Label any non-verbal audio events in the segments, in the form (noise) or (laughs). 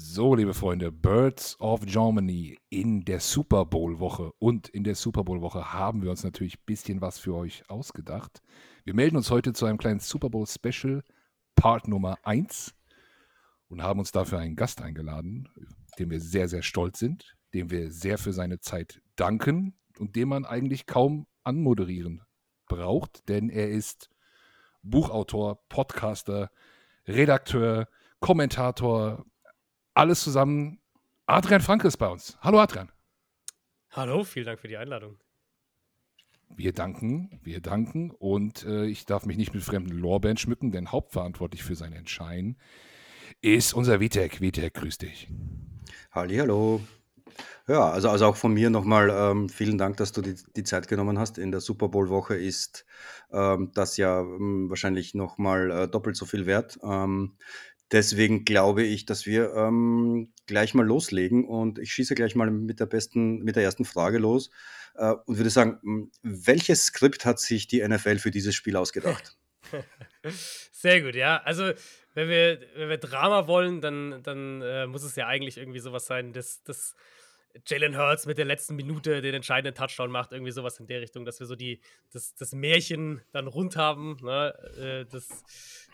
So, liebe Freunde, Birds of Germany in der Super Bowl-Woche. Und in der Super Bowl-Woche haben wir uns natürlich ein bisschen was für euch ausgedacht. Wir melden uns heute zu einem kleinen Super Bowl-Special, Part Nummer 1. Und haben uns dafür einen Gast eingeladen, dem wir sehr, sehr stolz sind, dem wir sehr für seine Zeit danken und den man eigentlich kaum anmoderieren braucht, denn er ist Buchautor, Podcaster, Redakteur, Kommentator, alles zusammen. Adrian Franke ist bei uns. Hallo Adrian. Hallo, vielen Dank für die Einladung. Wir danken, wir danken und äh, ich darf mich nicht mit fremden Lorbeeren schmücken, denn hauptverantwortlich für sein Entscheiden ist unser Vitek. Vitek, grüß dich. Hallo. Ja, also, also auch von mir nochmal ähm, vielen Dank, dass du die, die Zeit genommen hast. In der Super Bowl-Woche ist ähm, das ja ähm, wahrscheinlich nochmal äh, doppelt so viel wert. Ähm, deswegen glaube ich, dass wir ähm, gleich mal loslegen und ich schieße gleich mal mit der besten, mit der ersten Frage los äh, und würde sagen, welches Skript hat sich die NFL für dieses Spiel ausgedacht? (laughs) Sehr gut, ja. Also wenn wir, wenn wir Drama wollen, dann, dann äh, muss es ja eigentlich irgendwie sowas sein, dass das Jalen Hurts mit der letzten Minute den entscheidenden Touchdown macht, irgendwie sowas in der Richtung, dass wir so die, das, das Märchen dann rund haben. Ne? Äh, das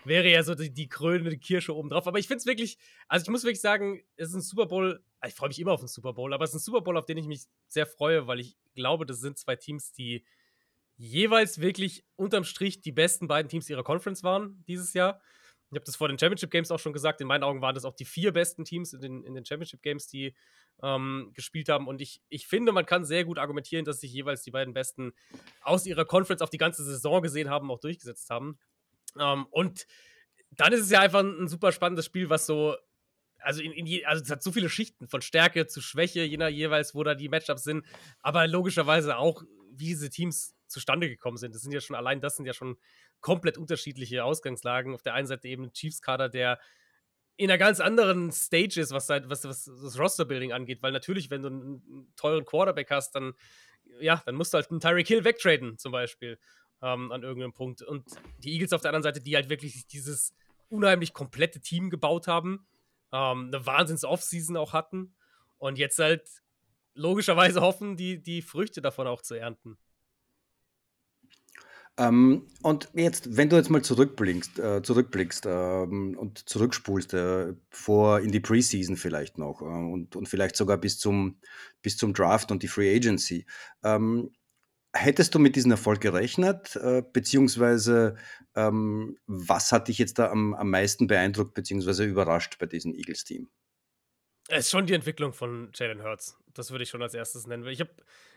wäre ja so die, die krönende Kirsche obendrauf. Aber ich finde es wirklich, also ich muss wirklich sagen, es ist ein Super Bowl, ah, ich freue mich immer auf den Super Bowl, aber es ist ein Super Bowl, auf den ich mich sehr freue, weil ich glaube, das sind zwei Teams, die jeweils wirklich unterm Strich die besten beiden Teams ihrer Conference waren dieses Jahr. Ich habe das vor den Championship Games auch schon gesagt. In meinen Augen waren das auch die vier besten Teams in den, in den Championship Games, die ähm, gespielt haben. Und ich, ich finde, man kann sehr gut argumentieren, dass sich jeweils die beiden Besten aus ihrer Conference auf die ganze Saison gesehen haben, auch durchgesetzt haben. Ähm, und dann ist es ja einfach ein, super spannendes Spiel, was so also, in, in je, also es hat so viele Schichten von Stärke zu Schwäche, je nach jeweils, wo da die Matchups sind, aber logischerweise auch, wie diese Teams zustande gekommen sind. Das sind ja schon, allein das sind ja schon komplett unterschiedliche Ausgangslagen. Auf der einen Seite eben Chiefs-Kader, der in einer ganz anderen Stage ist, was, was, was das Roster-Building angeht, weil natürlich, wenn du einen teuren Quarterback hast, dann, ja, dann musst du halt einen Tyreek Hill wegtraden, zum Beispiel, ähm, an irgendeinem Punkt. Und die Eagles auf der anderen Seite, die halt wirklich dieses unheimlich komplette Team gebaut haben, ähm, eine Wahnsinns-Offseason auch hatten und jetzt halt logischerweise hoffen, die, die Früchte davon auch zu ernten. Ähm, und jetzt, wenn du jetzt mal zurückblickst, äh, zurückblickst ähm, und zurückspulst, äh, vor in die Preseason vielleicht noch äh, und, und vielleicht sogar bis zum, bis zum Draft und die Free Agency, ähm, hättest du mit diesem Erfolg gerechnet, äh, beziehungsweise ähm, was hat dich jetzt da am, am meisten beeindruckt, beziehungsweise überrascht bei diesem Eagles-Team? Es ist schon die Entwicklung von Jalen Hurts. Das würde ich schon als erstes nennen. Ich habe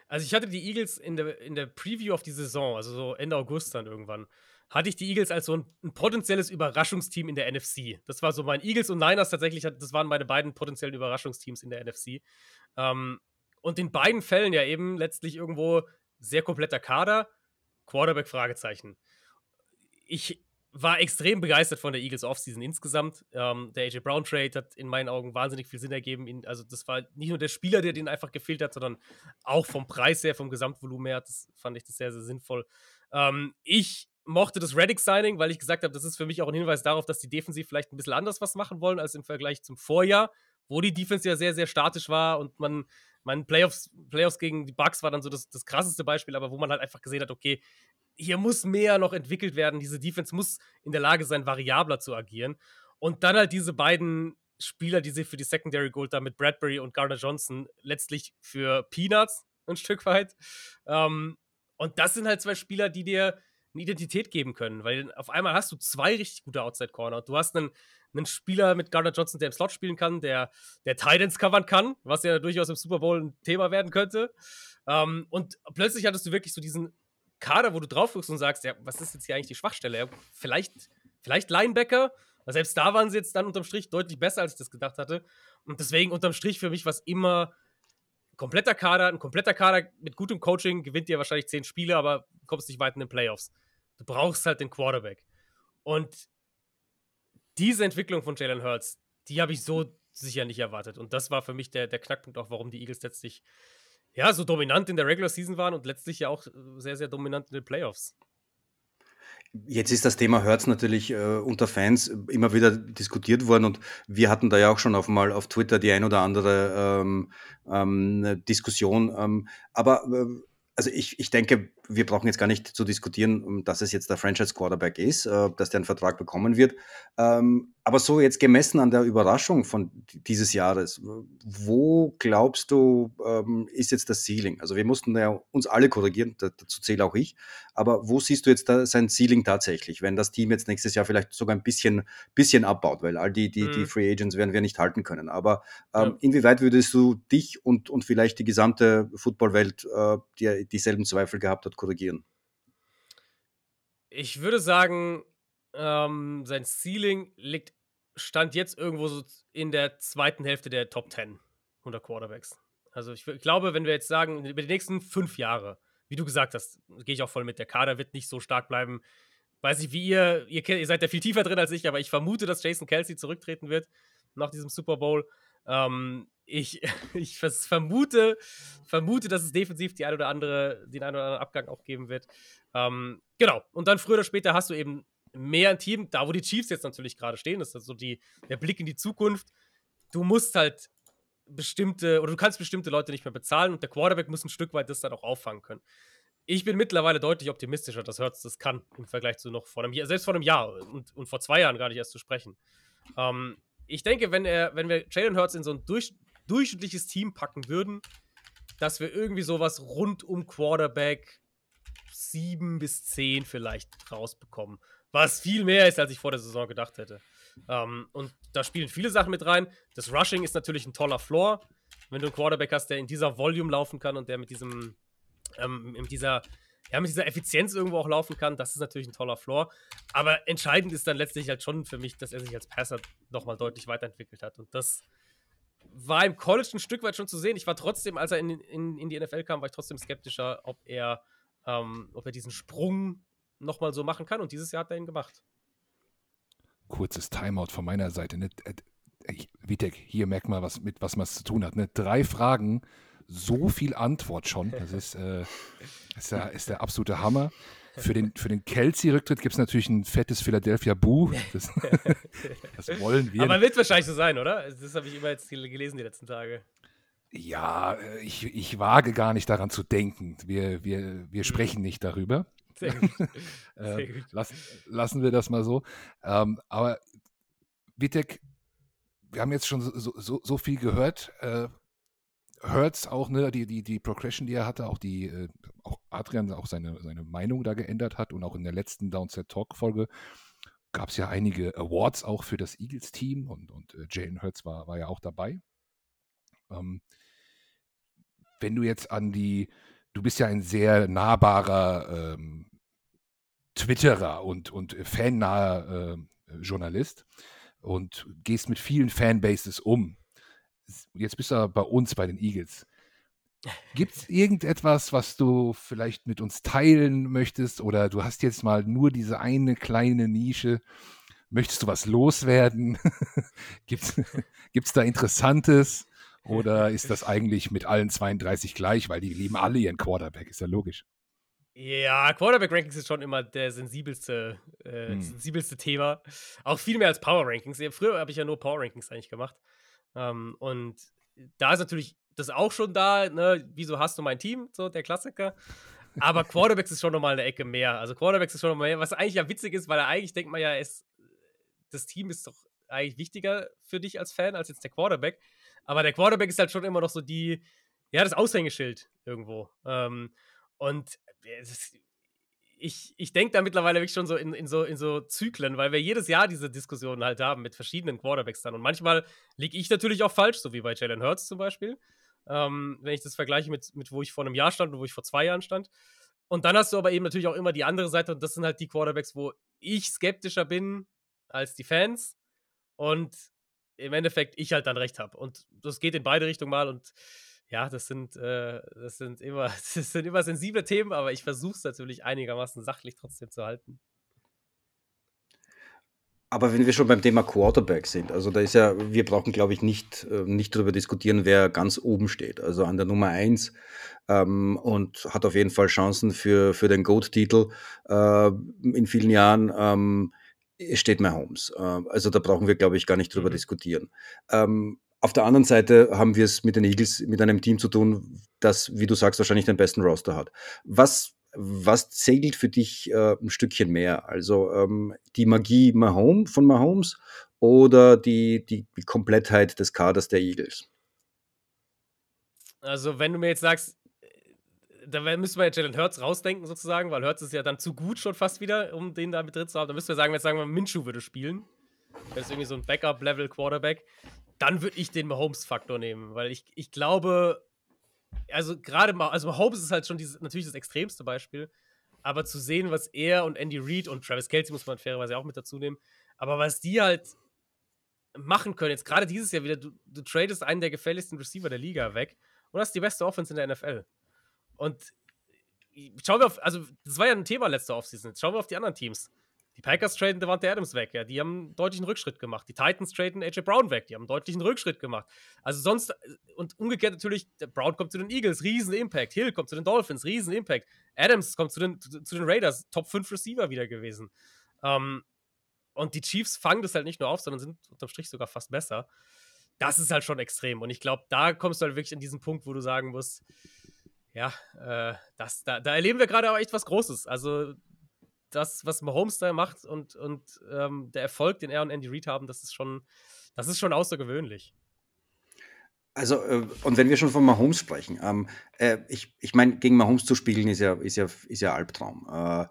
also ich hatte die Eagles in der, in der Preview auf die Saison, also so Ende August dann irgendwann, hatte ich die Eagles als so ein, ein, potenzielles Überraschungsteam in der NFC. Das war so mein Eagles und Niners tatsächlich, das waren meine beiden potenziellen Überraschungsteams in der NFC. Ähm, und in beiden Fällen ja eben letztlich irgendwo sehr kompletter Kader, Quarterback Fragezeichen. Ich war extrem begeistert von der Eagles Offseason insgesamt. Ähm, der AJ Brown Trade hat in meinen Augen wahnsinnig viel Sinn ergeben. also, das war nicht nur der Spieler, der den einfach gefehlt hat, sondern auch vom Preis her, vom Gesamtvolumen her. Das fand ich das sehr, sehr sinnvoll. Ähm, ich mochte das Reddick-Signing, weil ich gesagt habe, das ist für mich auch ein Hinweis darauf, dass die Defensiv vielleicht ein bisschen anders was machen wollen als im Vergleich zum Vorjahr, wo die Defense ja sehr, sehr statisch war und man, man Playoffs, Playoffs gegen die Bucks war dann so das, das krasseste Beispiel, aber wo man halt einfach gesehen hat, okay, hier muss mehr noch entwickelt werden. Diese Defense muss in der Lage sein, variabler zu agieren. Und dann halt diese beiden Spieler, die sie für die Secondary Gold da mit Bradbury und Gardner Johnson letztlich für Peanuts ein Stück weit. Ähm, und das sind halt zwei Spieler, die dir eine Identität geben können, weil auf einmal hast du zwei richtig gute Outside Corner. Du hast einen, einen Spieler mit Gardner Johnson, der im Slot spielen kann, der, der Titans covern kann, was ja durchaus im Super Bowl ein Thema werden könnte. Ähm, und plötzlich hattest du wirklich so diesen Kader, wo du drauf guckst und sagst, ja, was ist jetzt hier eigentlich die Schwachstelle? Ja, vielleicht, vielleicht Linebacker, aber selbst da waren sie jetzt dann unterm Strich deutlich besser, als ich das gedacht hatte. Und deswegen unterm Strich für mich was immer kompletter Kader, ein kompletter Kader mit gutem Coaching gewinnt dir wahrscheinlich zehn Spiele, aber kommst nicht weit in den Playoffs. Du brauchst halt den Quarterback. Und diese Entwicklung von Jalen Hurts, die habe ich so sicher nicht erwartet. Und das war für mich der, der Knackpunkt auch, warum die Eagles letztlich ja, so dominant in der Regular Season waren und letztlich ja auch äh, sehr, sehr dominant in den Playoffs. Jetzt ist das Thema Hurts natürlich äh, unter Fans immer wieder diskutiert worden und wir hatten da ja auch schon auf mal auf Twitter die ein oder andere ähm, ähm, Diskussion. Ähm, aber äh, also ich, ich denke, wir brauchen jetzt gar nicht zu diskutieren, dass es jetzt der Franchise Quarterback ist, äh, dass der einen Vertrag bekommen wird. Ähm, aber so jetzt gemessen an der Überraschung von dieses Jahres, wo glaubst du, ähm, ist jetzt das Ceiling? Also wir mussten ja uns alle korrigieren, dazu zähle auch ich. Aber wo siehst du jetzt da sein Ceiling tatsächlich, wenn das Team jetzt nächstes Jahr vielleicht sogar ein bisschen, bisschen abbaut, weil all die, die, mhm. die Free Agents werden wir nicht halten können. Aber ähm, ja. inwieweit würdest du dich und, und vielleicht die gesamte Footballwelt, äh, die dieselben Zweifel gehabt hat, korrigieren? Ich würde sagen, ähm, sein Ceiling liegt Stand jetzt irgendwo so in der zweiten Hälfte der Top 10 100 Quarterbacks. Also ich glaube, wenn wir jetzt sagen, über die nächsten fünf Jahre, wie du gesagt hast, gehe ich auch voll mit, der Kader wird nicht so stark bleiben. Weiß ich, wie ihr, ihr, ihr seid da viel tiefer drin als ich, aber ich vermute, dass Jason Kelsey zurücktreten wird nach diesem Super Bowl. Ähm, ich, (laughs) ich vermute, vermute, dass es defensiv die ein oder andere, den einen oder anderen Abgang auch geben wird. Ähm, genau. Und dann früher oder später hast du eben mehr ein Team, da wo die Chiefs jetzt natürlich gerade stehen, das ist so die, der Blick in die Zukunft. Du musst halt bestimmte, oder du kannst bestimmte Leute nicht mehr bezahlen und der Quarterback muss ein Stück weit das dann auch auffangen können. Ich bin mittlerweile deutlich optimistischer, dass Hurts das kann im Vergleich zu noch vor einem Jahr, selbst vor einem Jahr und, und vor zwei Jahren gar nicht erst zu sprechen. Ähm, ich denke, wenn, er, wenn wir Jalen Hurts in so ein durch, durchschnittliches Team packen würden, dass wir irgendwie sowas rund um Quarterback 7 bis 10 vielleicht rausbekommen. Was viel mehr ist, als ich vor der Saison gedacht hätte. Ähm, und da spielen viele Sachen mit rein. Das Rushing ist natürlich ein toller Floor. Wenn du einen Quarterback hast, der in dieser Volume laufen kann und der mit diesem, ähm, mit dieser, ja, mit dieser Effizienz irgendwo auch laufen kann, das ist natürlich ein toller Floor. Aber entscheidend ist dann letztlich halt schon für mich, dass er sich als Passer nochmal deutlich weiterentwickelt hat. Und das war im College ein Stück weit schon zu sehen. Ich war trotzdem, als er in, in, in die NFL kam, war ich trotzdem skeptischer, ob er, ähm, ob er diesen Sprung nochmal so machen kann. Und dieses Jahr hat er ihn gemacht. Kurzes Timeout von meiner Seite. Ne? Vitek, hier merkt mal, was, mit was man es zu tun hat. Ne? Drei Fragen, so viel Antwort schon. Das ist, äh, ist, der, ist der absolute Hammer. Für den, für den Kelsey-Rücktritt gibt es natürlich ein fettes Philadelphia Boo. Das, (laughs) das, wollen wir. Aber wird wahrscheinlich so sein, oder? Das habe ich immer jetzt gelesen die letzten Tage. Ja, äh, ich, ich wage gar nicht daran zu denken. Wir, wir, wir hm. sprechen nicht darüber. Sehr (laughs) gut. Sehr äh, gut. Lass, lassen wir das mal so. Ähm, aber Vitek, wir haben jetzt schon so, so, so viel gehört. Äh, Hurts auch, ne, die, die, die Progression, die er hatte, auch die, äh, auch Adrian auch seine, seine Meinung da geändert hat und auch in der letzten Downset Talk-Folge gab es ja einige Awards auch für das Eagles-Team und, und äh, Jalen Hurts war, war ja auch dabei. Ähm, wenn du jetzt an die, du bist ja ein sehr nahbarer ähm, Twitterer und, und fannaher äh, Journalist und gehst mit vielen Fanbases um. Jetzt bist du bei uns bei den Eagles. Gibt es (laughs) irgendetwas, was du vielleicht mit uns teilen möchtest? Oder du hast jetzt mal nur diese eine kleine Nische. Möchtest du was loswerden? (laughs) Gibt es (laughs) da Interessantes? Oder (laughs) ist das eigentlich mit allen 32 gleich, weil die lieben alle ihren Quarterback? Ist ja logisch. Ja, Quarterback-Rankings ist schon immer der sensibelste, äh, hm. sensibelste Thema. Auch viel mehr als Power-Rankings. Früher habe ich ja nur Power-Rankings eigentlich gemacht. Ähm, und da ist natürlich das auch schon da, ne? Wieso hast du mein Team? So, der Klassiker. Aber (laughs) Quarterbacks ist schon nochmal eine Ecke mehr. Also Quarterbacks ist schon nochmal mehr, was eigentlich ja witzig ist, weil eigentlich denkt man ja, es, das Team ist doch eigentlich wichtiger für dich als Fan als jetzt der Quarterback. Aber der Quarterback ist halt schon immer noch so die, ja, das Aushängeschild irgendwo. Ähm, und ich, ich denke da mittlerweile wirklich schon so in, in, so in so Zyklen, weil wir jedes Jahr diese Diskussionen halt haben mit verschiedenen Quarterbacks dann. Und manchmal liege ich natürlich auch falsch, so wie bei Jalen Hurts zum Beispiel. Ähm, wenn ich das vergleiche mit, mit wo ich vor einem Jahr stand und wo ich vor zwei Jahren stand. Und dann hast du aber eben natürlich auch immer die andere Seite und das sind halt die Quarterbacks, wo ich skeptischer bin als die Fans und im Endeffekt ich halt dann recht habe. Und das geht in beide Richtungen mal und ja, das sind, äh, das sind immer, (laughs) das sind immer sensible Themen, aber ich versuche es natürlich einigermaßen sachlich trotzdem zu halten. Aber wenn wir schon beim Thema Quarterback sind, also da ist ja, wir brauchen, glaube ich, nicht, äh, nicht darüber diskutieren, wer ganz oben steht. Also an der Nummer eins ähm, und hat auf jeden Fall Chancen für, für den GOAT-Titel äh, in vielen Jahren. Ähm, steht Mahomes. Äh, also da brauchen wir, glaube ich, gar nicht drüber mhm. diskutieren. Ähm, auf der anderen Seite haben wir es mit den Eagles, mit einem Team zu tun, das, wie du sagst, wahrscheinlich den besten Roster hat. Was was zählt für dich äh, ein Stückchen mehr? Also ähm, die Magie Mahomes, von Mahomes oder die, die, die Komplettheit des Kaders der Eagles? Also, wenn du mir jetzt sagst, da müssen wir ja Jalen Hurts rausdenken, sozusagen, weil Hurts ist ja dann zu gut schon fast wieder, um den da mit drin zu haben. Dann müssen wir sagen, jetzt sagen wir, Minshew würde spielen. Das ist irgendwie so ein Backup-Level-Quarterback. Dann würde ich den Mahomes-Faktor nehmen, weil ich, ich glaube, also gerade mal, also Mahomes ist halt schon dieses, natürlich das extremste Beispiel, aber zu sehen, was er und Andy Reid und Travis Kelsey muss man fairerweise auch mit dazu nehmen, aber was die halt machen können, jetzt gerade dieses Jahr wieder, du, du tradest einen der gefährlichsten Receiver der Liga weg und hast die beste Offense in der NFL. Und schauen wir auf, also das war ja ein Thema letzte Offseason, jetzt schauen wir auf die anderen Teams. Die Packers traden Devante Adams weg, ja, die haben einen deutlichen Rückschritt gemacht. Die Titans traden AJ Brown weg, die haben einen deutlichen Rückschritt gemacht. Also sonst, und umgekehrt natürlich, Brown kommt zu den Eagles, riesen Impact. Hill kommt zu den Dolphins, riesen Impact. Adams kommt zu den, zu, zu den Raiders, Top 5 Receiver wieder gewesen. Ähm, und die Chiefs fangen das halt nicht nur auf, sondern sind unterm Strich sogar fast besser. Das ist halt schon extrem. Und ich glaube, da kommst du halt wirklich an diesen Punkt, wo du sagen musst, ja, äh, das, da, da erleben wir gerade auch echt was Großes. Also das, was Mahomes da macht und, und ähm, der Erfolg, den er und Andy Reid haben, das ist schon, das ist schon außergewöhnlich. Also, äh, und wenn wir schon von Mahomes sprechen, ähm, äh, ich, ich meine, gegen Mahomes zu spielen ist ja, ist ja, ist ja Albtraum. Äh,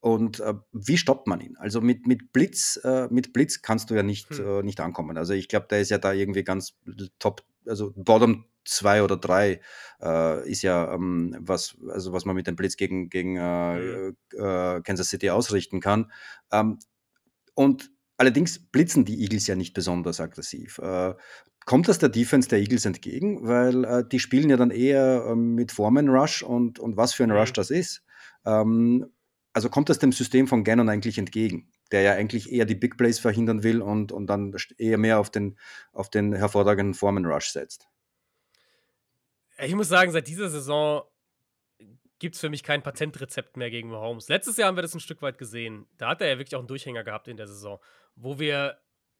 und äh, wie stoppt man ihn? Also mit, mit, Blitz, äh, mit Blitz kannst du ja nicht, hm. Nicht ankommen. Also ich glaube, der ist ja da irgendwie ganz top, also Bottom zwei oder drei äh, ist ja ähm, was, also was man mit dem Blitz gegen, gegen äh, mhm. äh, Kansas City ausrichten kann. Ähm, und allerdings blitzen die Eagles ja nicht besonders aggressiv. Äh, kommt das der Defense der Eagles entgegen? Weil äh, die spielen ja dann eher ähm, mit Foreman Rush und, und was für ein Rush mhm. das ist. Ähm, also kommt das dem System von Gannon eigentlich entgegen? der ja eigentlich eher die Big Plays verhindern will und, und dann eher mehr auf den, auf den hervorragenden Foreman Rush setzt. Ich muss sagen, seit dieser Saison gibt es für mich kein Patentrezept mehr gegen Mahomes. Letztes Jahr haben wir das ein Stück weit gesehen. Da hat er ja wirklich auch einen Durchhänger gehabt in der Saison, wo wir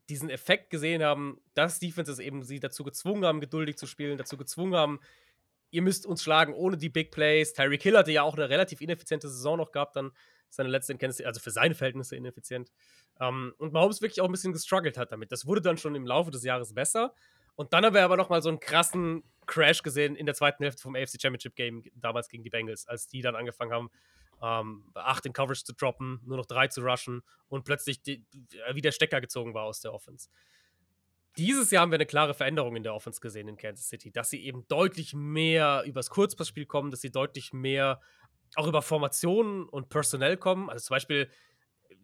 diesen Effekt gesehen haben, dass Defenses eben sie dazu gezwungen haben, geduldig zu spielen, dazu gezwungen haben, ihr müsst uns schlagen ohne die Big Plays. Tyreek Hill hatte ja auch eine relativ ineffiziente Saison noch gehabt, dann seine letzte Kenntnis, also für seine Verhältnisse ineffizient. Um, ähm, und Mahomes wirklich auch ein bisschen gestruggelt hat damit. Das wurde dann schon im Laufe des Jahres besser. Und dann haben wir aber noch mal so einen krassen Crash gesehen in der zweiten Hälfte vom AFC Championship Game damals gegen die Bengals, als die dann angefangen haben, ähm, acht in Coverage zu droppen, nur noch drei zu rushen und plötzlich die, wie der Stecker gezogen war aus der Offense. Dieses Jahr haben wir eine klare Veränderung in der Offense gesehen in Kansas City, dass sie eben deutlich mehr übers Kurzpassspiel kommen, dass sie deutlich mehr auch über Formationen und Personell kommen. Also zum Beispiel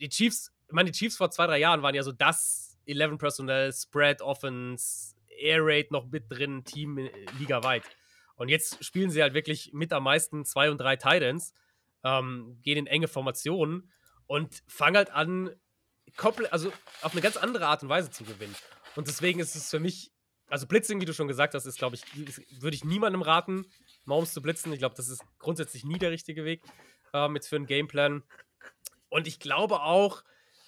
die Chiefs, ich meine, die Chiefs vor zwei, drei Jahren waren ja so das 11 Personell, Spread Offense, Air Raid noch mit drin, Team äh, ligaweit. Und jetzt spielen sie halt wirklich mit am meisten zwei und drei Titans, ähm, gehen in enge Formationen und fangen halt an, also auf eine ganz andere Art und Weise zu gewinnen. Und deswegen ist es für mich, also Blitzing, wie du schon gesagt hast, ist, glaube ich, würde ich niemandem raten, Maums zu blitzen. Ich glaube, das ist grundsätzlich nie der richtige Weg ähm, jetzt für einen Gameplan. Und ich glaube auch,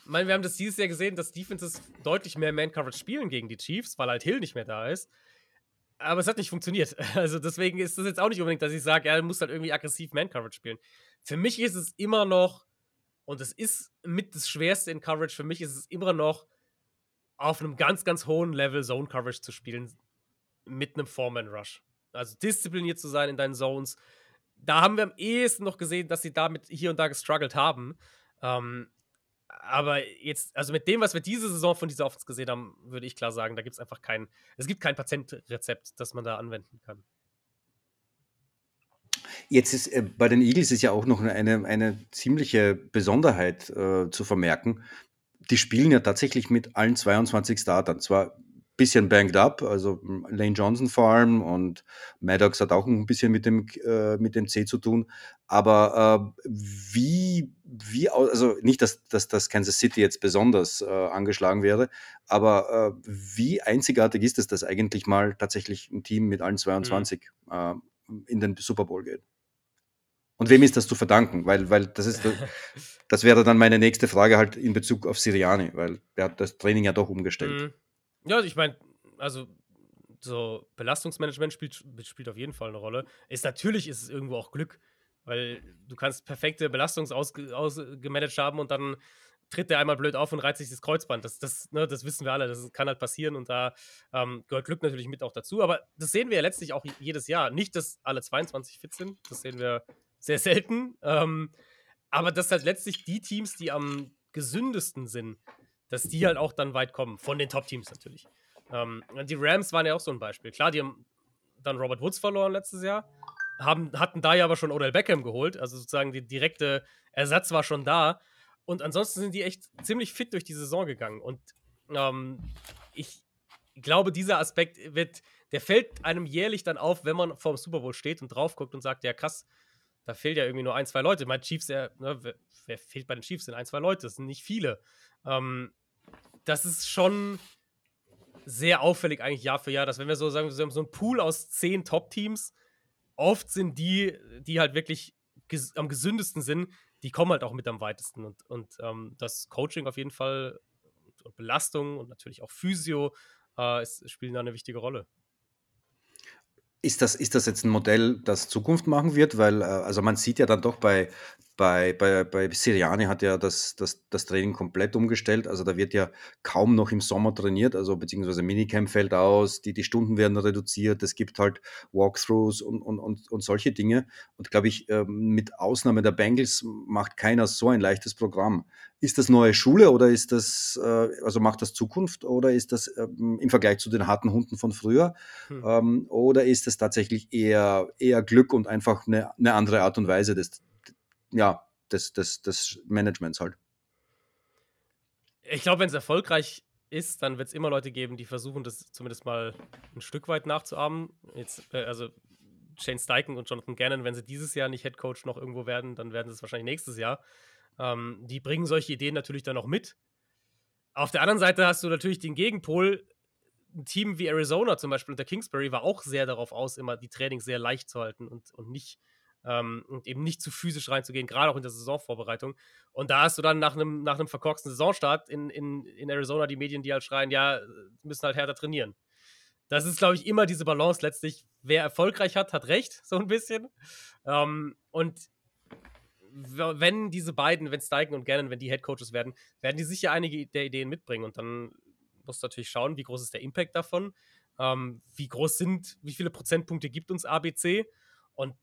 ich meine, wir haben das dieses Jahr gesehen, dass Defenses deutlich mehr Man-Coverage spielen gegen die Chiefs, weil halt Hill nicht mehr da ist. Aber es hat nicht funktioniert. (laughs) Also deswegen ist das jetzt auch nicht unbedingt, dass ich sage, er muss halt irgendwie aggressiv Man-Coverage spielen. Für mich ist es immer noch, und es ist mit das Schwerste in Coverage, für mich ist es immer noch auf einem ganz, ganz hohen Level Zone-Coverage zu spielen mit einem Foreman-Rush. Also diszipliniert zu sein in deinen Zones. Da haben wir am ehesten noch gesehen, dass sie damit hier und da gestruggelt haben. Ähm, aber jetzt, also mit dem, was wir diese Saison von dieser Offense gesehen haben, würde ich klar sagen, da gibt es einfach kein, es gibt kein Patentrezept, das man da anwenden kann. Jetzt ist äh, bei den Eagles ist ja auch noch eine, eine ziemliche Besonderheit äh, zu vermerken. Die spielen ja tatsächlich mit allen 22 Startern. Zwar bisschen banged up, also Lane Johnson vor allem und Maddox hat auch ein bisschen mit dem, äh, mit dem C zu tun. Aber äh, wie, wie, also nicht, dass, dass das Kansas City jetzt besonders äh, angeschlagen wäre, aber äh, wie einzigartig ist es, dass eigentlich mal tatsächlich ein Team mit allen 22 mhm. Äh, in den Super Bowl geht? Und wem ist das zu verdanken? Weil, weil das ist, (laughs) das wäre dann meine nächste Frage halt in Bezug auf Siriani, weil der hat das Training ja doch umgestellt. Mhm. Ja, ich meine, also so Belastungsmanagement spielt, spielt auf jeden Fall eine Rolle. Ist natürlich ist es irgendwo auch Glück, weil du kannst perfekte Belastung ausgemanagt haben und dann tritt der einmal blöd auf und reizt sich das Kreuzband. Das, das, ne, das wissen wir alle, das kann halt passieren und da ähm, gehört Glück natürlich mit auch dazu. Aber das sehen wir ja letztlich auch jedes Jahr. Nicht, dass alle 22 fit sind, das sehen wir sehr selten. Ähm, aber dass halt letztlich die Teams, die am gesündesten sind, dass die halt auch dann weit kommen. Von den Top-Teams natürlich. Ähm, die Rams waren ja auch so ein Beispiel. Klar, die haben dann Robert Woods verloren letztes Jahr. Haben, hatten da ja aber schon Odell Beckham geholt. Also sozusagen der direkte Ersatz war schon da. Und ansonsten sind die echt ziemlich fit durch die Saison gegangen. Und ähm, ich glaube, dieser Aspekt wird, der fällt einem jährlich dann auf, wenn man vor dem Super Bowl steht und drauf guckt und sagt, ja krass, da fehlt ja irgendwie nur ein, zwei Leute. Mein Chiefs, ja, ne, wer, wer, fehlt bei den Chiefs? Sind ein, zwei Leute, das sind nicht viele. Ähm, das ist schon sehr auffällig eigentlich Jahr für Jahr, dass wenn wir so sagen, wir haben so einen Pool aus zehn Top-Teams, oft sind die, die halt wirklich ges am gesündesten sind, die kommen halt auch mit am weitesten. Und, und ähm, das Coaching auf jeden Fall und Belastung und natürlich auch Physio äh, ist, spielen da eine wichtige Rolle. Ist das, ist das jetzt ein Modell, das Zukunft machen wird? Weil, äh, also man sieht ja dann doch bei, bei, bei, bei Siriani hat ja das, das, das Training komplett umgestellt. Also da wird ja kaum noch im Sommer trainiert, also beziehungsweise Minicamp fällt aus, die, die Stunden werden reduziert, es gibt halt Walkthroughs und, und, und, und solche Dinge. Und glaube ich, ähm, mit Ausnahme der Bengals macht keiner so ein leichtes Programm. Ist das neue Schule oder ist das, äh, also macht das Zukunft oder ist das ähm, im Vergleich zu den harten Hunden von früher? Hm. Ähm, oder ist das tatsächlich eher, eher Glück und einfach eine, eine andere Art und Weise des, ja, des, des, des Managements halt. Ich glaube, wenn es erfolgreich ist, dann wird es immer Leute geben, die versuchen, das zumindest mal ein Stück weit nachzuahmen. Jetzt, äh, also Shane Steichen und Jonathan Gannon, wenn sie dieses Jahr nicht Head Coach noch irgendwo werden, dann werden sie es wahrscheinlich nächstes Jahr. Ähm, die bringen solche Ideen natürlich dann auch mit. Auf der anderen Seite hast du natürlich den Gegenpol. Ein Team wie Arizona zum Beispiel unter Kingsbury war auch sehr darauf aus, immer die Trainings sehr leicht zu halten und, und nicht ähm, und eben nicht zu physisch reinzugehen, gerade auch in der Saisonvorbereitung. Und da hast du dann nach einem, nach einem verkorksten Saisonstart in, in, in Arizona die Medien, die halt schreien, ja, müssen halt härter trainieren. Das ist, glaube ich, immer diese Balance letztlich. Wer erfolgreich hat, hat recht, (laughs) so ein bisschen. Ähm, und wenn diese beiden, wenn Steichen und Gannon, wenn die Headcoaches werden, werden die sicher einige der Ideen mitbringen. Und dann musst du natürlich schauen, wie groß ist der Impact davon, ähm, wie groß sind, wie viele Prozentpunkte gibt uns ABC. Und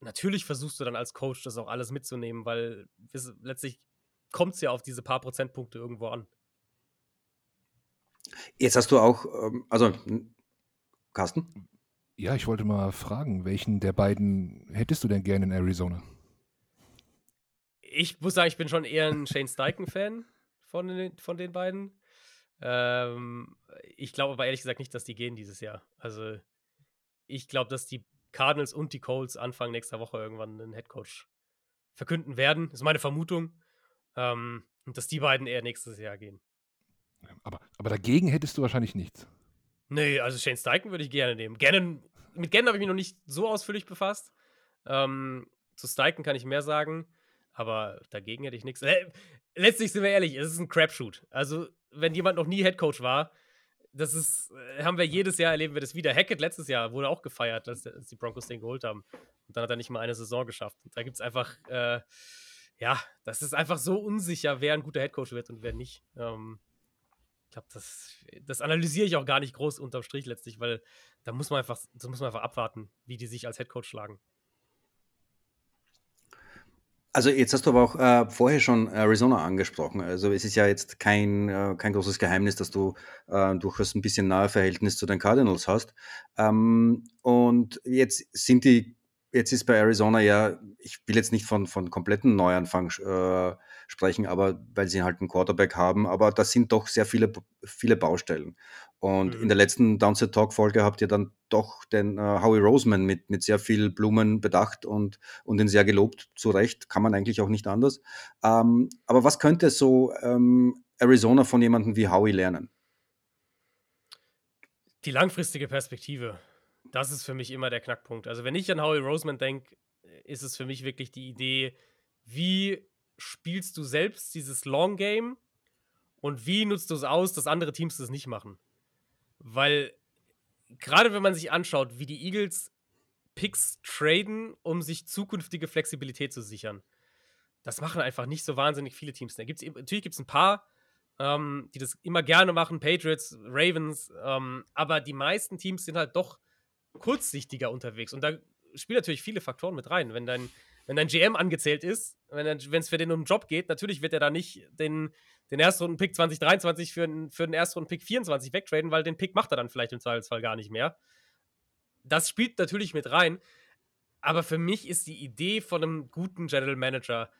natürlich versuchst du dann als Coach das auch alles mitzunehmen, weil letztlich kommt es ja auf diese paar Prozentpunkte irgendwo an. Jetzt hast du auch, ähm, also Carsten? Ja, ich wollte mal fragen, welchen der beiden hättest du denn gerne in Arizona? Ich muss sagen, ich bin schon eher ein Shane Steichen-Fan von den, von den beiden. Ähm, ich glaube aber ehrlich gesagt nicht, dass die gehen dieses Jahr. Also ich glaube, dass die Cardinals und die Colts Anfang nächster Woche irgendwann einen Headcoach verkünden werden. Das ist meine Vermutung. Ähm, und dass die beiden eher nächstes Jahr gehen. Aber, aber dagegen hättest du wahrscheinlich nichts. Nee, also Shane Steichen würde ich gerne nehmen. Gannon, mit Gannon habe ich mich noch nicht so ausführlich befasst. Ähm, zu Steichen kann ich mehr sagen, aber dagegen hätte ich nichts. Äh, letztlich sind wir ehrlich, es ist ein Crapshoot. Also, wenn jemand noch nie Headcoach war, das ist, äh, haben wir jedes Jahr erleben wir das wieder. Hackett letztes Jahr wurde auch gefeiert, dass, die Broncos den geholt haben. Und dann hat er nicht mal eine Saison geschafft. Und da gibt es einfach, äh, ja, das ist einfach so unsicher, wer ein guter Headcoach wird und wer nicht. Ähm, ich glaube, das, das analysiere ich auch gar nicht groß unterm Strich letztlich, weil da muss man einfach, das muss man einfach abwarten, wie die sich als Headcoach schlagen. Also jetzt hast du aber auch äh, vorher schon Arizona angesprochen. Also es ist ja jetzt kein, äh, kein großes Geheimnis, dass du äh, durchaus ein bisschen nahe Verhältnis zu den Cardinals hast. Ähm, und jetzt sind die, jetzt ist bei Arizona ja, ich will jetzt nicht von, von kompletten Neuanfang äh, sprechen, aber weil sie halt einen Quarterback haben, aber das sind doch sehr viele, viele Baustellen. Und mhm. in der letzten Downset Talk Folge habt ihr dann doch den äh, Howie Roseman mit, mit sehr viel Blumen bedacht und, und ihn sehr gelobt. Zu Recht, kann man eigentlich auch nicht anders. Ähm, aber was könnte so ähm, Arizona von jemandem wie Howie lernen? Die langfristige Perspektive. Das ist für mich immer der Knackpunkt. Also, wenn ich an Howie Roseman denke, ist es für mich wirklich die Idee, wie spielst du selbst dieses Long Game und wie nutzt du es aus, dass andere Teams das nicht machen? Weil gerade wenn man sich anschaut, wie die Eagles Picks traden, um sich zukünftige Flexibilität zu sichern, das machen einfach nicht so wahnsinnig viele Teams. Da gibt's, natürlich gibt es ein paar, ähm, die das immer gerne machen, Patriots, Ravens, ähm, aber die meisten Teams sind halt doch kurzsichtiger unterwegs. Und da spielen natürlich viele Faktoren mit rein. Wenn dein, wenn dein GM angezählt ist, wenn es für den um einen Job geht, natürlich wird er da nicht den, den Erstrunden-Pick 2023 für, für den Erstrunden-Pick 24 wegtraden, weil den Pick macht er dann vielleicht im Zweifelsfall gar nicht mehr. Das spielt natürlich mit rein. Aber für mich ist die Idee von einem guten General Manager,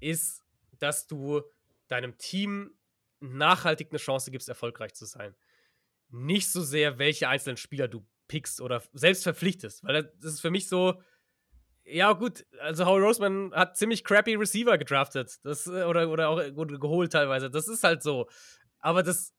ist, dass du deinem Team nachhaltig eine Chance gibst, erfolgreich zu sein. Nicht so sehr, welche einzelnen Spieler du pickst oder selbst verpflichtest. Weil das ist für mich so, ja, gut, also Howie Roseman hat ziemlich crappy Receiver gedraftet. Das, äh, oder, oder auch geholt teilweise. Das ist halt so. Aber das,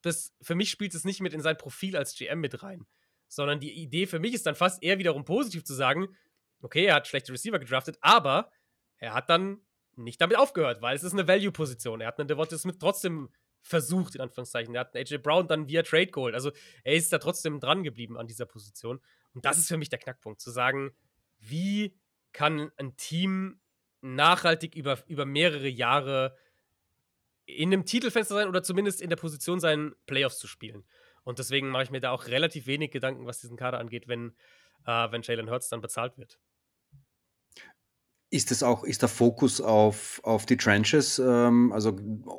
das, für mich spielt es nicht mit in sein Profil als GM mit rein. Sondern die Idee für mich ist dann fast eher wiederum positiv zu sagen, okay, er hat schlechte Receiver gedraftet, aber er hat dann nicht damit aufgehört, weil es ist eine Value-Position. Er hat einen Devonta Smith trotzdem versucht, in Anführungszeichen. Er hat einen AJ Brown dann via Trade geholt. Also er ist da trotzdem dran geblieben an dieser Position. Und das ist für mich der Knackpunkt, zu sagen, wie kann ein Team nachhaltig über, über mehrere Jahre in einem Titelfenster sein oder zumindest in der Position sein, Playoffs zu spielen. Und deswegen mache ich mir da auch relativ wenig Gedanken, was diesen Kader angeht, wenn, äh, wenn Jalen Hurts dann bezahlt wird. Ist es auch, ist der Fokus auf, auf die Trenches, ähm, also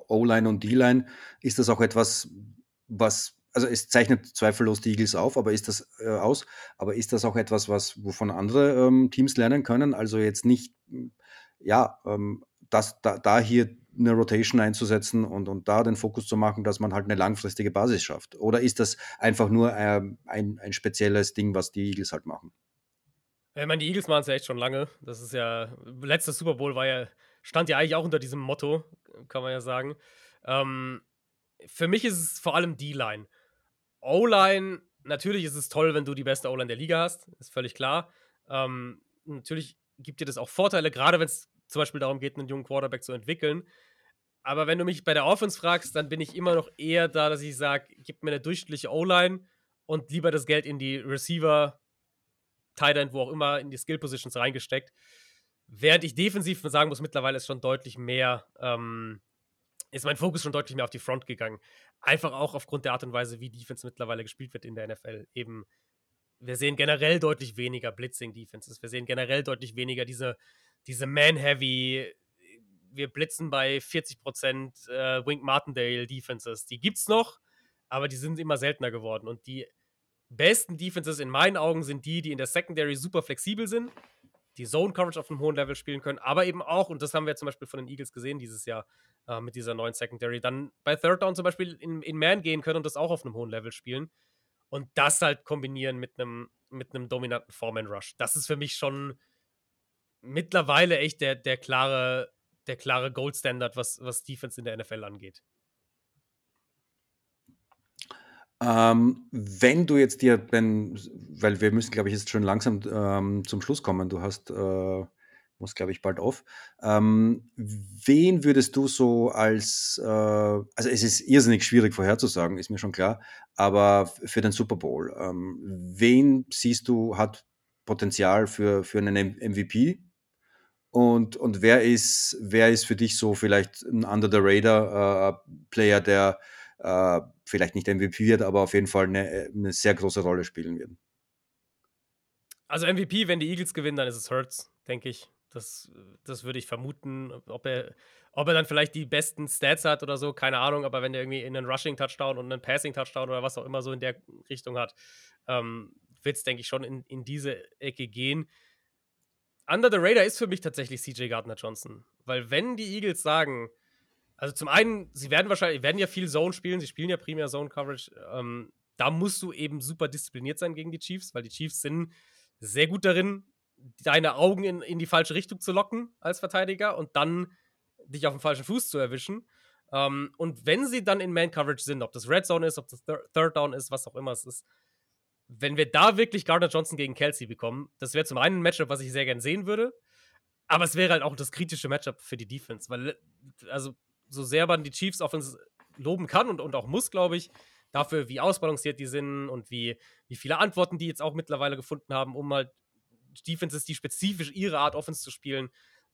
O-Line und D-Line, ist das auch etwas, was, also es zeichnet zweifellos die Eagles auf, aber ist das äh, aus, aber ist das auch etwas, was, wovon andere ähm, Teams lernen können? Also jetzt nicht, ja, ähm, das, da, da hier eine Rotation einzusetzen und, und da den Fokus zu machen, dass man halt eine langfristige Basis schafft? Oder ist das einfach nur äh, ein, ein spezielles Ding, was die Eagles halt machen? Ich meine, die Eagles machen es ja echt schon lange. Das ist ja, letzter Super Bowl war ja, stand ja eigentlich auch unter diesem Motto, kann man ja sagen. Ähm, für mich ist es vor allem D-Line. O-Line, natürlich ist es toll, wenn du die beste O-Line der Liga hast, ist völlig klar. Ähm, natürlich gibt dir das auch Vorteile, gerade wenn es zum Beispiel darum geht, einen jungen Quarterback zu entwickeln. Aber wenn du mich bei der Offense fragst, dann bin ich immer noch eher da, dass ich sage, gib mir eine durchschnittliche O-Line und lieber das Geld in die Receiver Tight End, wo auch immer, in die Skill Positions reingesteckt. Während ich defensiv sagen muss, mittlerweile ist schon deutlich mehr, ähm, ist mein Fokus schon deutlich mehr auf die Front gegangen. Einfach auch aufgrund der Art und Weise, wie Defense mittlerweile gespielt wird in der NFL. Eben, wir sehen generell deutlich weniger Blitzing-Defenses. Wir sehen generell deutlich weniger diese, diese Man-Heavy, wir blitzen bei 40% äh, Wink Martindale Defenses. Die gibt's noch, aber die sind immer seltener geworden. Und die besten Defenses in meinen Augen sind die, die in der Secondary super flexibel sind, die Zone Coverage auf einem hohen Level spielen können, aber eben auch, und das haben wir zum Beispiel von den Eagles gesehen dieses Jahr äh, mit dieser neuen Secondary, dann bei Third Down zum Beispiel in, in Man gehen können und das auch auf einem hohen Level spielen. Und das halt kombinieren mit einem mit einem dominanten Foreman Rush. Das ist für mich schon mittlerweile echt der, der klare, der klare Gold Standard, was, was Defense in der NFL angeht. Ähm, wenn du jetzt dir, wenn, weil wir müssen, glaube ich, jetzt schon langsam ähm, zum Schluss kommen. Du hast, äh, muss, glaube ich, bald auf. Ähm, wen würdest du so als, äh, also es ist irrsinnig schwierig vorherzusagen, ist mir schon klar, aber für den Super Bowl, ähm, wen siehst du, hat Potenzial für, für einen MVP? Und, und wer ist, wer ist für dich so vielleicht ein Under the Radar äh, der äh, vielleicht nicht MVP wird, aber auf jeden Fall eine, eine sehr große Rolle spielen wird. Also MVP, wenn die Eagles gewinnen, dann ist es Hurts, denke ich. Das, das würde ich vermuten. Ob er, ob er dann vielleicht die besten Stats hat oder so, keine Ahnung, aber wenn er irgendwie einen Rushing-Touchdown und einen Passing-Touchdown oder was auch immer so in der Richtung hat, ähm, wird es, denke ich, schon in, in diese Ecke gehen. Under the Radar ist für mich tatsächlich CJ Gardner Johnson. Weil wenn die Eagles sagen, Also zum einen, sie werden wahrscheinlich, werden ja viel Zone spielen, sie spielen ja primär Zone Coverage. Ähm, da musst du eben super diszipliniert sein gegen die Chiefs, weil die Chiefs sind sehr gut darin, deine Augen in, in die falsche Richtung zu locken als Verteidiger und dann dich auf dem falschen Fuß zu erwischen. Ähm, und wenn sie dann in Man-Coverage sind, ob das Red Zone ist, ob das Thir Third Down ist, was auch immer es ist, wenn wir da wirklich Gardner Johnson gegen Kelsey bekommen, das wäre zum einen ein Matchup, was ich sehr gern sehen würde, aber es wäre halt auch das kritische Matchup für die Defense, weil, also, so sehr man die Chiefs Offense loben kann und, und auch muss, glaube ich, dafür, wie ausbalanciert die sind und wie, wie viele Antworten die jetzt auch mittlerweile gefunden haben, um halt Defenses, die spezifisch ihre Art Offense zu spielen,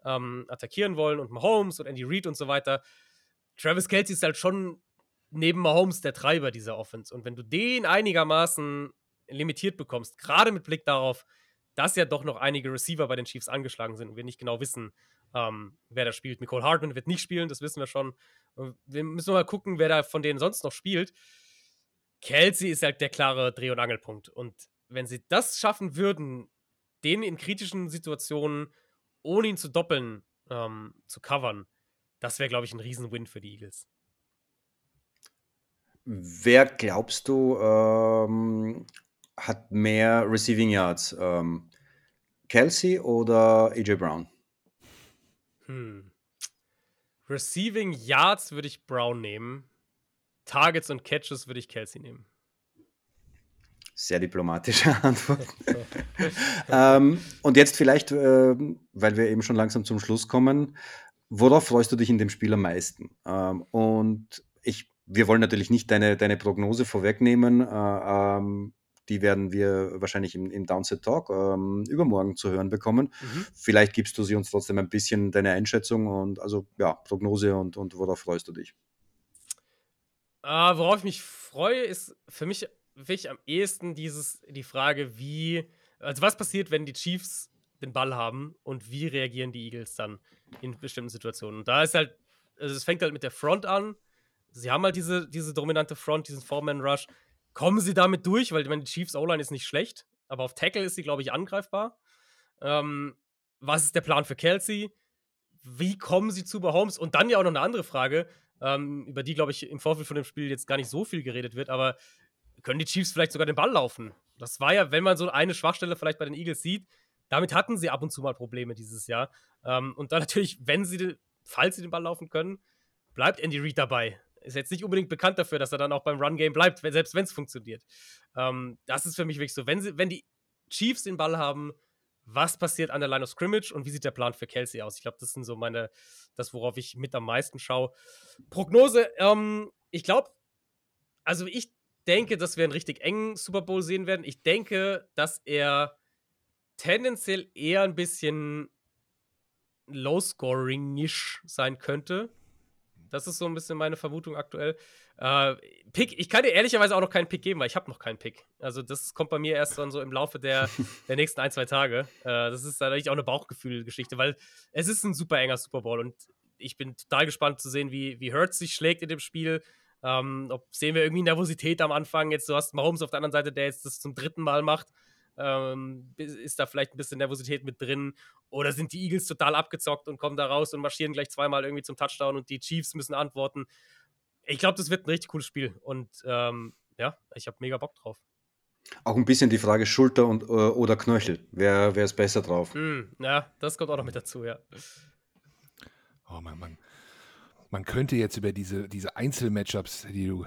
ähm, attackieren wollen und Mahomes und Andy Reid und so weiter. Travis Kelsey ist halt schon neben Mahomes der Treiber dieser Offense. Und wenn du den einigermaßen limitiert bekommst, gerade mit Blick darauf, dass ja doch noch einige Receiver bei den Chiefs angeschlagen sind und wir nicht genau wissen, ähm, wer da spielt. Nicole Hartman wird nicht spielen, das wissen wir schon. Wir müssen mal gucken, wer da von denen sonst noch spielt. Kelsey ist halt der klare Dreh- und Angelpunkt. Und wenn sie das schaffen würden, den in kritischen Situationen, ohne ihn zu doppeln, ähm, zu covern, das wäre, glaube ich, ein Riesen-Win für die Eagles. Wer glaubst du ähm, hat mehr Receiving Yards? Ähm, Kelsey oder AJ Brown? Hm. Receiving Yards würde ich Brown nehmen. Targets und Catches würde ich Kelsey nehmen. Sehr diplomatische (laughs) Antwort. ähm, und jetzt vielleicht, äh, weil wir eben schon langsam zum Schluss kommen, worauf freust du dich in dem Spiel am meisten? Ähm, und ich, wir wollen natürlich nicht deine, deine Prognose vorwegnehmen. Äh, ähm, die werden wir wahrscheinlich im, im Downset Talk ähm, übermorgen zu hören bekommen. Mhm. Vielleicht gibst du sie uns trotzdem ein bisschen deine Einschätzung und also ja, Prognose und, und worauf freust du dich? Uh, worauf ich mich freue, ist für mich wirklich am ehesten dieses, die Frage, wie, also was passiert, wenn die Chiefs den Ball haben und wie reagieren die Eagles dann in bestimmten Situationen. Und da ist halt, also es fängt halt mit der Front an. Sie haben halt diese, diese dominante Front, diesen Four-Man-Rush. Kommen sie damit durch? Weil ich meine, die Chiefs O-Line ist nicht schlecht, aber auf Tackle ist sie, glaube ich, angreifbar. Ähm, was ist der Plan für Kelsey? Wie kommen sie zu Mahomes? Und dann ja auch noch eine andere Frage ähm, über die, glaube ich, im Vorfeld von dem Spiel jetzt gar nicht so viel geredet wird, aber können die Chiefs vielleicht sogar den Ball laufen? Das war ja, wenn man so eine Schwachstelle vielleicht bei den Eagles sieht, damit hatten sie ab und zu mal Probleme dieses Jahr. Ähm, und dann (laughs) natürlich, wenn sie, falls sie den Ball laufen können, bleibt Andy Reid dabei. Ist jetzt nicht unbedingt bekannt dafür, dass er dann auch beim Run-Game bleibt, selbst wenn es funktioniert. Ähm, das ist für mich wirklich so. Wenn, sie, wenn die Chiefs den Ball haben, was passiert an der Line of Scrimmage und wie sieht der Plan für Kelsey aus? Ich glaube, das sind so meine, das, worauf ich mit am meisten schaue. Prognose, ähm, ich glaube, also ich denke, dass wir einen richtig engen Super Bowl sehen werden. Ich denke, dass er tendenziell eher ein bisschen low-scoring-isch sein könnte. Das ist so ein bisschen meine Vermutung aktuell. Äh, Pick, ich kann dir ehrlicherweise auch noch keinen Pick geben, weil ich habe noch keinen Pick. Also das kommt bei mir erst dann so im Laufe der, (laughs) der nächsten ein, zwei Tage. Äh, das ist natürlich auch eine Bauchgefühl-Geschichte, weil es ist ein super enger Super Bowl und ich bin total gespannt zu sehen, wie, wie Hurts sich schlägt in dem Spiel. Ähm, ob sehen wir irgendwie Nervosität am Anfang? Jetzt, du hast Mahomes auf der anderen Seite, der jetzt das zum dritten Mal macht. Ähm, ist da vielleicht ein bisschen Nervosität mit drin? Oder sind die Eagles total abgezockt und kommen da raus und marschieren gleich zweimal irgendwie zum Touchdown und die Chiefs müssen antworten? Ich glaube, das wird ein richtig cooles Spiel und ähm, ja, ich habe mega Bock drauf. Auch ein bisschen die Frage Schulter und, äh, oder Knöchel. Wer, wer ist besser drauf? Mm, ja, das kommt auch noch mit dazu, ja. Oh Mann, Mann man könnte jetzt über diese, diese Einzelmatchups, die du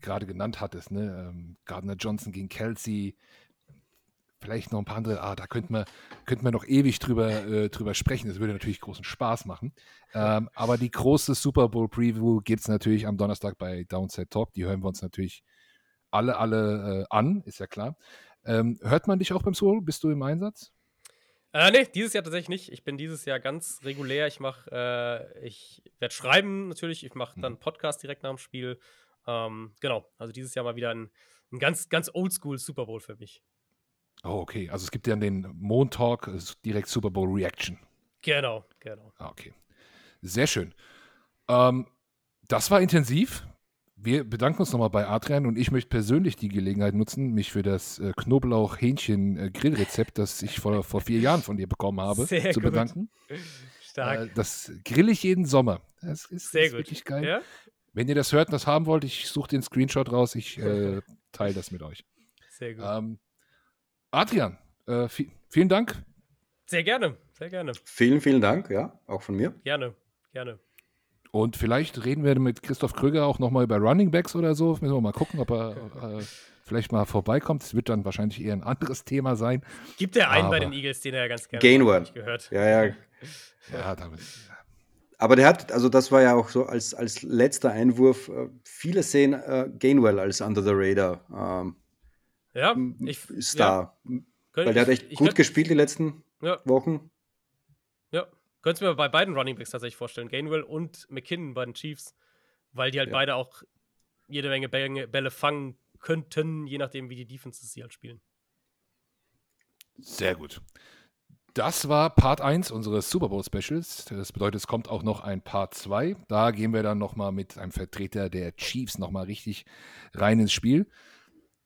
gerade genannt hattest, ne, ähm, Gardner Johnson gegen Kelsey, vielleicht noch ein paar andere, ah, da könnten wir, könnten wir noch ewig drüber, äh, drüber sprechen. Das würde natürlich großen Spaß machen. Ähm, aber die große Super Bowl Preview gibt es natürlich am Donnerstag bei Downside Talk. Die hören wir uns natürlich alle, alle äh, an, ist ja klar. Ähm, hört man dich auch beim Solo? Bist du im Einsatz? Äh, nee, dieses Jahr tatsächlich nicht. Ich bin dieses Jahr ganz regulär. Ich mache, äh, ich werde schreiben natürlich. Ich mache dann mhm. Podcast direkt nach dem Spiel. Ähm, genau, also dieses Jahr mal wieder ein, ein ganz, ganz oldschool Super Bowl für mich. Oh, okay. Also es gibt ja den Montalk, direkt Super Bowl Reaction. Genau, genau. Ah, okay. Sehr schön. Ähm, das war intensiv wir bedanken uns nochmal bei Adrian und ich möchte persönlich die Gelegenheit nutzen, mich für das äh, Knoblauch-Hähnchen-Grillrezept, das ich vor, vor vier Jahren von dir bekommen habe, Sehr zu gut. bedanken. Stark. Äh, das grill ich jeden Sommer. Das ist, Sehr ist gut. wirklich geil. Ja? Wenn ihr das hört und das haben wollt, ich suche den Screenshot raus, ich äh, (laughs) teile das mit euch. Sehr gut. Ähm, Adrian, äh, vi- vielen Dank. Sehr gerne, sehr gerne. Vielen, vielen Dank, ja, auch von mir. Gerne, gerne. Und vielleicht reden wir mit Christoph Krüger auch nochmal über Running Backs oder so. Müssen wir mal gucken, ob er äh, vielleicht mal vorbeikommt. Es wird dann wahrscheinlich eher ein anderes Thema sein. Gibt er einen bei Aber- den Eagles, den er ganz gerne Gainwell. gehört. Ja, ja. Ja, damit, Aber der hat, also das war ja auch so als, als letzter Einwurf, äh, viele sehen äh, Gainwell als Under the Radar ähm, Ja, ich, Star. Ja, Weil der hat echt ich gut könnt- gespielt die letzten Ja, Wochen. ja. Könntest du mir bei beiden Running Backs tatsächlich vorstellen. Gainwell und McKinnon bei den Chiefs. Weil die halt Ja. beide auch jede Menge Bälle, Bälle fangen könnten, je nachdem, wie die Defenses sie halt spielen. Sehr gut. Das war Part 1 unseres Super Bowl Specials. Das bedeutet, es kommt auch noch ein Part 2. Da gehen wir dann nochmal mit einem Vertreter der Chiefs nochmal richtig rein ins Spiel.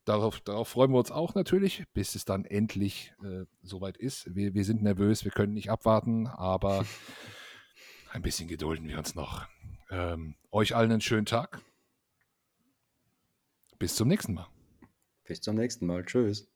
Darauf, darauf freuen wir uns auch natürlich, bis es dann endlich äh, soweit ist. Wir, wir sind nervös, wir können nicht abwarten, aber (laughs) ein bisschen gedulden wir uns noch. Ähm, euch allen einen schönen Tag. Bis zum nächsten Mal. Bis zum nächsten Mal. Tschüss.